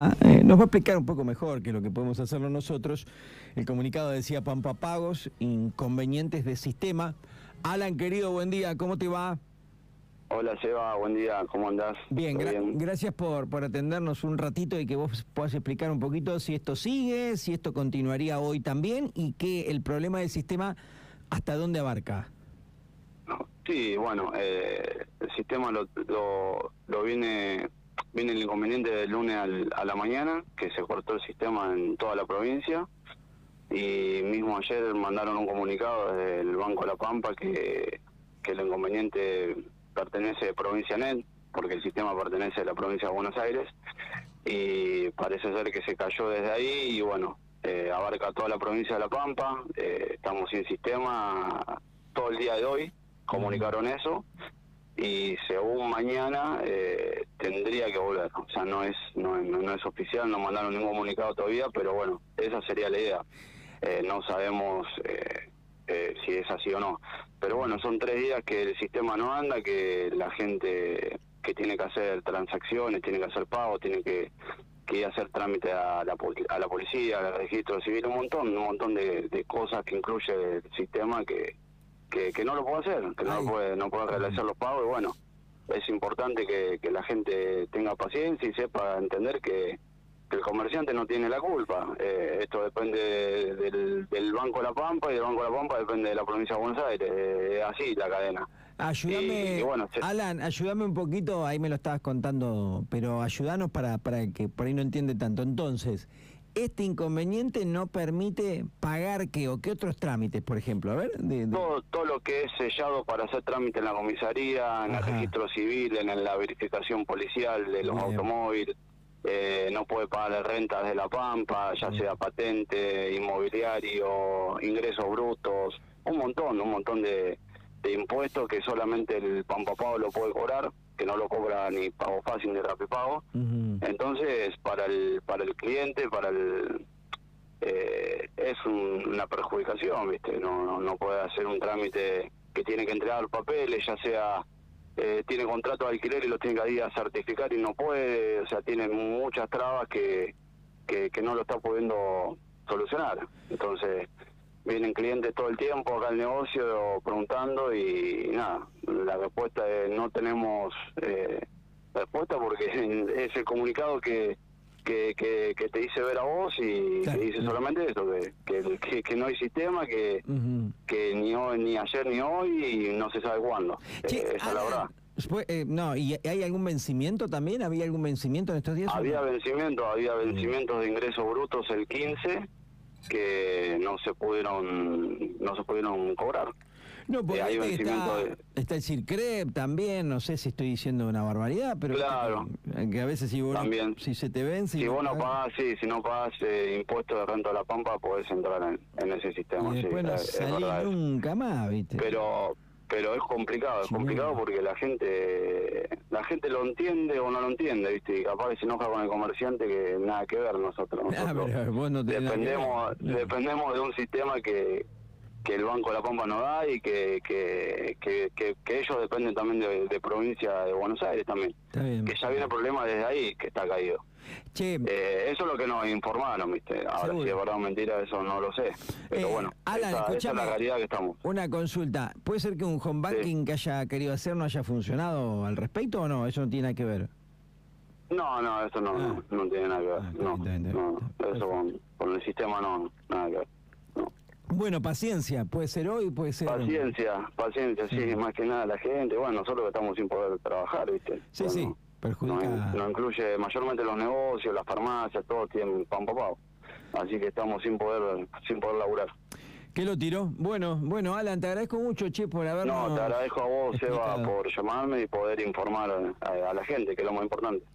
Ah, eh, nos va a explicar un poco mejor que lo que podemos hacerlo nosotros. El comunicado decía Pampa Pagos, inconvenientes de sistema. Alan, querido, buen día, ¿cómo te va? Hola Seba, buen día, ¿cómo andás? Bien, gracias por, por atendernos un ratito y que vos puedas explicar un poquito si esto sigue, si esto continuaría hoy también y que el problema del sistema, ¿hasta dónde abarca? Sí, bueno, eh, el sistema lo, lo viene viene el inconveniente del lunes a la mañana, que se cortó el sistema en toda la provincia, y mismo ayer mandaron un comunicado desde el Banco La Pampa que, que el inconveniente pertenece a Provincia Net, porque el sistema pertenece a la provincia de Buenos Aires, y parece ser que se cayó desde ahí, y bueno, eh, abarca toda la provincia de La Pampa, eh, estamos sin sistema todo el día de hoy, comunicaron eso, y según mañana eh, tendría que volver. O sea, no es, no, es oficial, no mandaron ningún comunicado todavía, pero bueno, esa sería la idea. Eh, no sabemos eh, si es así o no. Pero bueno, son tres días que el sistema no anda, que la gente que tiene que hacer transacciones, tiene que hacer pagos, tiene que, que ir a hacer trámite a la, a la policía, al registro civil, un montón, un montón de, de cosas que incluye el sistema que que, que no lo puedo hacer, que no puede, no puedo realizar los pagos y bueno, es importante que, que la gente tenga paciencia y sepa entender que, el comerciante no tiene la culpa. Eh, esto depende del, del, Banco de la Pampa y del Banco de la Pampa depende de la provincia de Buenos Aires. Eh, así la cadena. Ayúdame, Alan, ayúdame un poquito, ahí me lo estabas contando, pero ayúdanos para, para que por ahí no entiende tanto. Entonces, este inconveniente no permite pagar qué o qué otros trámites, por ejemplo. A ver, Todo, todo lo que es sellado para hacer trámite en la comisaría, en el registro civil, en la verificación policial de los automóviles. Eh, no puede pagar rentas de la Pampa, ya sea patente, inmobiliario, ingresos brutos, un montón, un montón de, de impuestos que solamente el Pampa Pago lo puede cobrar que no lo cobra ni pago fácil ni rapipago. Entonces, para el para el cliente, para el eh, es una perjudicación, ¿viste? No, no, puede hacer un trámite que tiene que entregar papeles, ya sea eh, tiene contrato de alquiler y lo tiene que ir a certificar y no puede, o sea, tiene muchas trabas que, que, que no lo está pudiendo solucionar. Entonces, vienen clientes todo el tiempo acá al negocio preguntando y nada, la respuesta es no tenemos eh, respuesta porque es el comunicado que, que, que, te dice ver a vos y te dice solamente eso, que, que, no hay sistema, que, que ni hoy, ni ayer ni hoy y no se sabe cuándo. Eh, esa es la verdad. Eh, no, ¿y hay algún vencimiento también? ¿Había algún vencimiento en estos días? Había vencimiento, había vencimientos de ingresos brutos el 15 que no se pudieron no se pudieron cobrar. No, porque eh, está, está, el CIRCREP también, no sé si estoy diciendo una barbaridad, pero claro, que, a veces si vos también. si se te vence... Si, vos no pagas, sí, si no pagas eh, impuestos de renta de la pampa, podés entrar en, ese sistema. Y después no salí nunca más, ¿viste? Pero pero es complicado, es complicado porque la gente la gente lo entiende o no lo entiende, ¿viste? Y capaz que se enoja con el comerciante que nada que ver nosotros. Ah, nosotros dependemos, dependemos de un sistema que, que el Banco de la Pampa no da y que, que, que, que ellos dependen también de, provincia de Buenos Aires también. Que ya viene el problema desde ahí que está caído. Eh, eso es lo que nos informaron, ¿viste? Ahora, si es verdad o mentira, eso no lo sé. Pero eh, bueno, esa, es la realidad que estamos. Una consulta. ¿Puede ser que un home banking que haya querido hacer no haya funcionado al respecto o no? ¿Eso no tiene nada que ver? No, no, eso no, ah. no, tiene nada que ver. Ah, no, eso con, con, el sistema no, nada que ver. Bueno, paciencia, puede ser hoy, puede ser... Paciencia, paciencia, sí, más que nada la gente, bueno, nosotros que estamos sin poder trabajar, ¿viste? Sí, sí, perjudica... No, incluye mayormente los negocios, las farmacias, todos tienen pan papado, así que estamos sin poder, sin poder laburar. ¿Qué lo tiró? Bueno, bueno, Alan, te agradezco mucho, Che, por habernos... No, te agradezco a vos, Eva, por llamarme y poder informar a la gente, que es lo más importante.